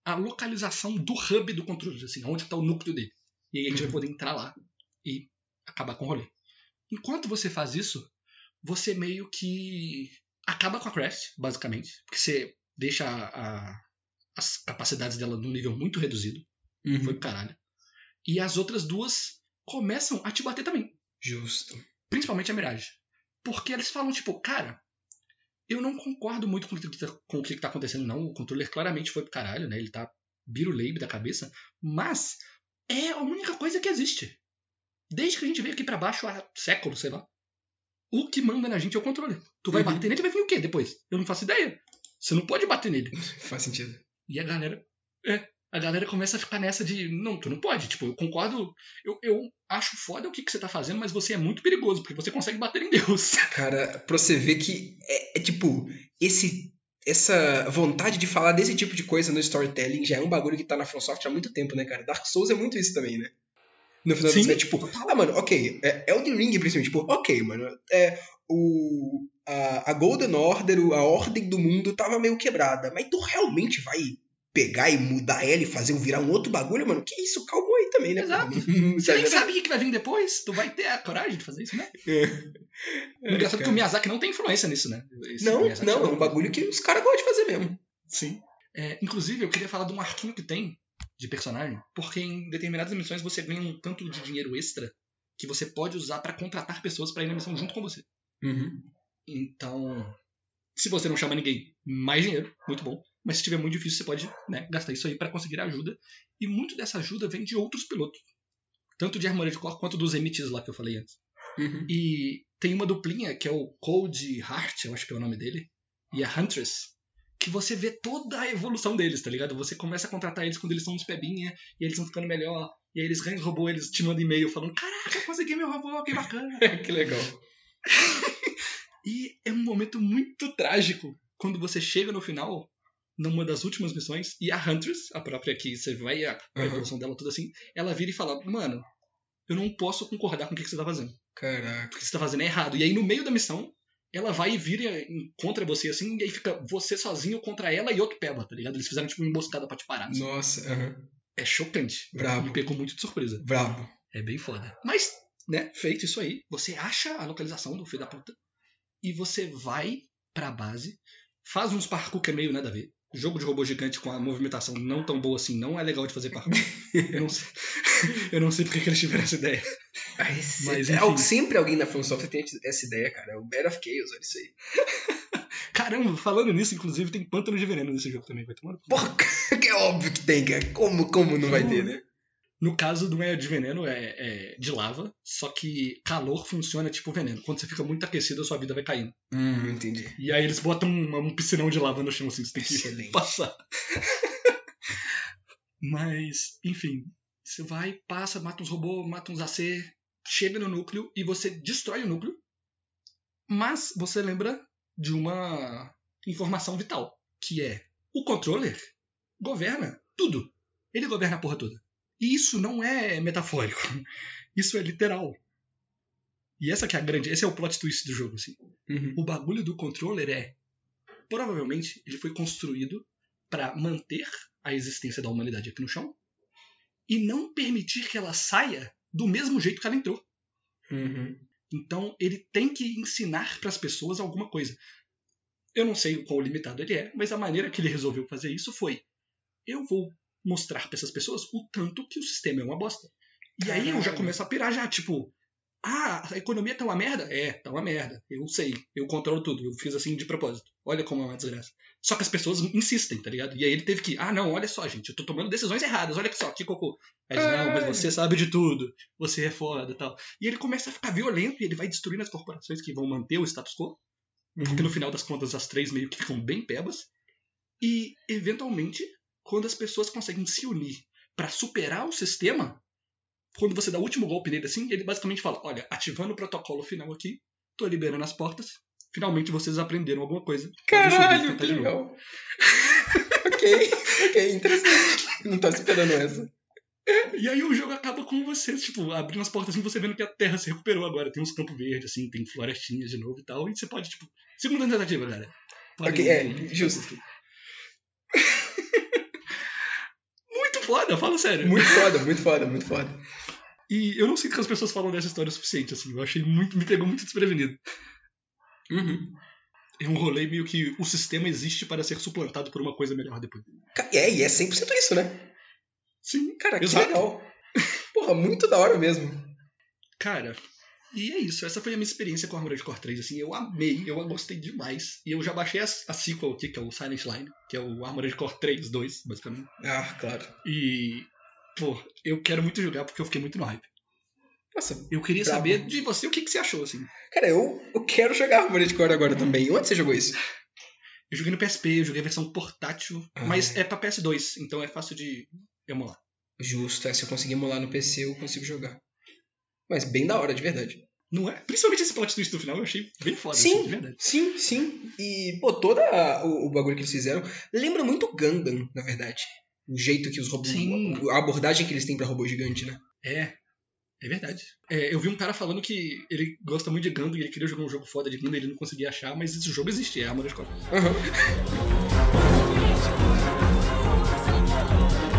a localização do hub do controle, assim, onde está o núcleo dele. E aí a gente vai Uhum. poder entrar lá e acabar com o rolê. Enquanto você faz isso, você meio que acaba com a Crash, basicamente. Porque você deixa a- a- as capacidades dela num nível muito reduzido. Uhum. Foi pro caralho. E as outras duas começam a te bater também. Justo. Principalmente a Mirage. Porque eles falam, tipo, cara, eu não concordo muito com o que tá, com o que tá acontecendo, não. O controller claramente foi pro caralho, né? Ele tá biruleibe da cabeça. Mas é a única coisa que existe. Desde que a gente veio aqui pra baixo há séculos, sei lá. O que manda na gente é o controle. Tu vai Uhum. bater nele, vai vir o quê depois? Eu não faço ideia. Você não pode bater nele. *laughs* Faz sentido. E a galera. É. A galera começa a ficar nessa de. Não, tu não pode. Tipo, eu concordo. Eu, eu acho foda o que, que você tá fazendo, mas você é muito perigoso, porque você consegue bater em Deus. *laughs* Cara, pra você ver que é, é tipo, esse. Essa vontade de falar desse tipo de coisa no storytelling já é um bagulho que tá na FromSoft há muito tempo, né, cara? Dark Souls é muito isso também, né? No final Sim. das contas, tipo, ah, mano, ok, é Elden Ring, principalmente, tipo, ok, mano, é, o, a, a Golden Order, a ordem do mundo tava meio quebrada, mas tu realmente vai pegar e mudar ela e fazer um virar um outro bagulho, mano? Que isso? Calma aí também, né? Exato. *laughs* Você nem sabe o que vai vir depois. Tu vai ter a coragem de fazer isso, né? O engraçado é que o Miyazaki não tem influência nisso, né? Esse Não, Miyazaki não, é um bagulho que os caras gostam de fazer mesmo. Sim. É, inclusive, eu queria falar de um arquinho que tem de personagem, porque em determinadas missões você ganha um tanto de dinheiro extra que você pode usar pra contratar pessoas pra ir na missão junto com você. Uhum. Então, se você não chama ninguém, mais dinheiro, muito bom. Mas se tiver muito difícil, você pode né, gastar isso aí pra conseguir ajuda. E muito dessa ajuda vem de outros pilotos. Tanto de Armored Core quanto dos MTs lá que eu falei antes. Uhum. E tem uma duplinha, que é o Cold Heart, eu acho que é o nome dele, e a Huntress, que você vê toda a evolução deles, tá ligado? Você começa a contratar eles quando eles são uns pebinha, e eles vão ficando melhor, e aí eles ganham robô, eles te mandam e-mail falando, caraca, consegui meu robô, que bacana. *laughs* que legal. *laughs* E é um momento muito trágico quando você chega no final, numa das últimas missões, e a Huntress, a própria que você vai a, a Uhum. evolução dela tudo assim, ela vira e fala: Mano, eu não posso concordar com o que que você tá fazendo. Caraca. O que você tá fazendo é errado. E aí, no meio da missão, ela vai e vira contra você assim, e aí fica você sozinho contra ela e outro peba, tá ligado? Eles fizeram tipo uma emboscada pra te parar. assim. Nossa, aham. É chocante. Brabo. Me pegou muito de surpresa. Brabo. É bem foda. Mas, né, feito isso aí, você acha a localização do filho da puta e você vai pra base, faz uns parkour que é meio nada a ver. Jogo de robô gigante com a movimentação não tão boa assim, não é legal de fazer parkour. eu não sei, *laughs* eu não sei porque que eles tiveram essa ideia. Esse- Mas, é enfim. algo- sempre alguém na From Software tem essa ideia, cara. É o Bad of Chaos, olha isso aí. *laughs* Caramba, falando nisso, inclusive, tem pântano de veneno nesse jogo também, vai tomar. Porra, *laughs* que é óbvio que tem, cara. Como, como não vai ter, né? No caso, não é de veneno, é, é de lava, só que calor funciona tipo veneno. Quando você fica muito aquecido, a sua vida vai caindo. Hum, entendi. E aí eles botam um, um piscinão de lava no chão, assim, você tem que Excelente. passar. *laughs* Mas, enfim, você vai, passa, mata uns robôs, mata uns AC, chega no núcleo e você destrói o núcleo, mas você lembra de uma informação vital, que é o controller governa tudo. Ele governa a porra toda. E isso não é metafórico. *laughs* Isso é literal. E essa que é a grande, esse é o plot twist do jogo, assim. Uhum. O bagulho do controller é. Provavelmente ele foi construído para manter a existência da humanidade aqui no chão e não permitir que ela saia do mesmo jeito que ela entrou. Uhum. Então ele tem que ensinar para as pessoas alguma coisa. Eu não sei o quão limitado ele é, mas a maneira que ele resolveu fazer isso foi: eu vou mostrar para essas pessoas o tanto que o sistema é uma bosta. E aí eu já começo a pirar já, tipo, ah, a economia tá uma merda? É, tá uma merda. Eu sei, eu controlo tudo, eu fiz assim de propósito. Olha como é uma desgraça. Só que as pessoas insistem, tá ligado? E aí ele teve que, ah, não, olha só, gente, eu tô tomando decisões erradas, olha só, que cocô. Aí ele, não, mas você sabe de tudo, você é foda e tal. E ele começa a ficar violento e ele vai destruindo as corporações que vão manter o status quo. Porque no final das contas as três meio que ficam bem pebas. E, eventualmente, quando as pessoas conseguem se unir pra superar o sistema, quando você dá o último golpe nele assim, ele basicamente fala: Olha, ativando o protocolo final aqui, tô liberando as portas. Finalmente vocês aprenderam alguma coisa. Subir Caralho, que de novo." legal. *laughs* ok, ok, interessante. Não tava esperando essa. E aí o jogo acaba com você, tipo, abrindo as portas assim, você vendo que a Terra se recuperou agora. Tem uns campos verdes, assim, tem florestinhas de novo e tal. E você pode, tipo, segunda tentativa, galera. Pode Ok, ir, é, justo. Muito foda, fala sério. Muito foda, muito foda, muito foda. E eu não sinto que as pessoas falam dessa história o suficiente, assim. Eu achei muito. Me pegou muito desprevenido. Uhum. É um rolê meio que o sistema existe para ser suplantado por uma coisa melhor depois. É, e é 100% isso, né? Sim, Cara, que Exato. legal. Porra, muito da hora mesmo. cara. E é isso, essa foi a minha experiência com Armored Core 3, assim, eu amei, eu gostei demais. E eu já baixei a, a sequel aqui, que é o Silent Line, que é o Armored Core 3 2, basicamente. Ah, claro. E, pô, eu quero muito jogar porque eu fiquei muito no hype. Nossa, Eu queria Brabo. saber de você o que, que você achou, assim. cara, eu, eu quero jogar Armored Core agora também. Onde você jogou isso? Eu joguei no PSP, eu joguei a versão portátil, Ah. mas é pra PS2, então é fácil de emular. Justo, é, se eu conseguir emular no PC, eu consigo jogar. Mas bem da hora, de verdade. Não é? Principalmente esse plot twist no final, eu achei bem foda, Sim. assim, de verdade. Sim, sim. E, pô, todo o, o bagulho que eles fizeram lembra muito Gundam, na verdade. O jeito que os robôs. Sim. A abordagem que eles têm pra robô gigante, né? É, é verdade. É, eu vi um cara falando que ele gosta muito de Gundam e ele queria jogar um jogo foda de Gundam e ele não conseguia achar, mas esse jogo existe, é Armored Core. Aham. *laughs*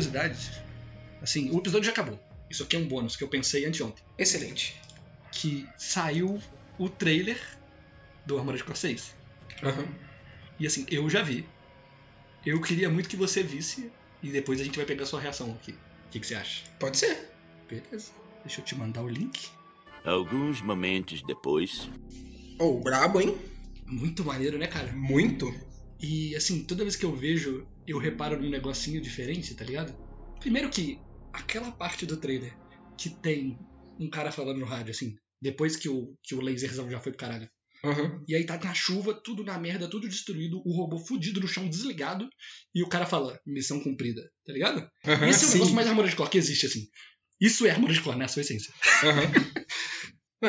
de curiosidade, assim, o episódio já acabou. Isso aqui é um bônus que eu pensei anteontem. Excelente. Que saiu o trailer do Armored Core 6. Aham. E assim, eu já vi. Eu queria muito que você visse e depois a gente vai pegar a sua reação aqui. O que, que você acha? Pode ser. Beleza. Deixa eu te mandar o link. Alguns momentos depois. Oh, brabo, hein? Muito maneiro, né, cara? Muito. E assim, toda vez que eu vejo, eu reparo num negocinho diferente, tá ligado? Primeiro que aquela parte do trailer que tem um cara falando no rádio, assim, depois que o, que o laserzão já foi pro caralho. Uhum. E aí tá na chuva, tudo na merda, tudo destruído, o robô fudido no chão, desligado, e o cara fala, missão cumprida, tá ligado? Uhum, Esse é o sim. negócio mais Armored Core que existe, assim. Isso é Armored Core, né? A sua essência. Uhum.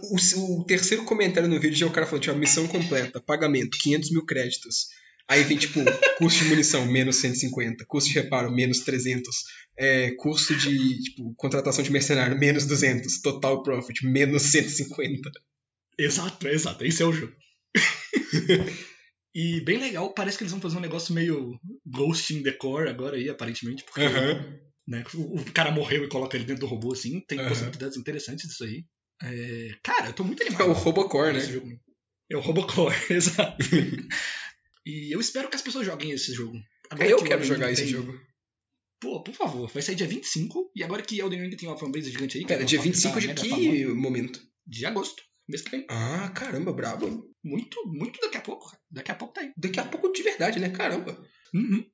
O, o- o terceiro comentário no vídeo já é o cara falando, tipo, missão completa, pagamento, 500 mil créditos. Aí vem, tipo, custo de munição, menos 150, custo de reparo, menos 300, é, custo de, tipo, contratação de mercenário, menos 200, total profit, menos 150. Exato, exato. Esse é o jogo. *laughs* e bem legal, parece que eles vão fazer um negócio meio Ghost in the Core agora aí, aparentemente, porque né, o, o cara morreu e coloca ele dentro do robô, assim. Tem possibilidades interessantes disso aí. É, cara, eu tô muito É animado. o Robocore, com esse né? É o Robocore, *laughs* exato. *laughs* e eu espero que as pessoas joguem esse jogo. Agora Eu que quero jogar esse tem- jogo. Pô, por favor, vai sair dia 25. E agora que Elden Ring tem uma fanbase gigante aí. Pera, é dia uma top 25 tá de que famosa, momento? De agosto, mês que vem. Ah, caramba, brabo. Muito, muito daqui a pouco. Daqui a pouco tá aí. Daqui a pouco de verdade, né? Caramba. Uhum.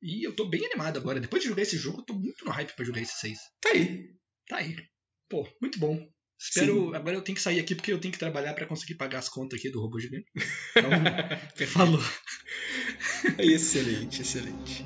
E eu tô bem animado agora. Depois de jogar esse jogo, eu tô muito no hype pra jogar esse 6. Tá aí. Tá aí. Pô, muito bom. Espero. Agora eu tenho que sair aqui porque eu tenho que trabalhar pra conseguir pagar as contas aqui do robô gigante. Então, *laughs* falou. *laughs* Excelente, excelente.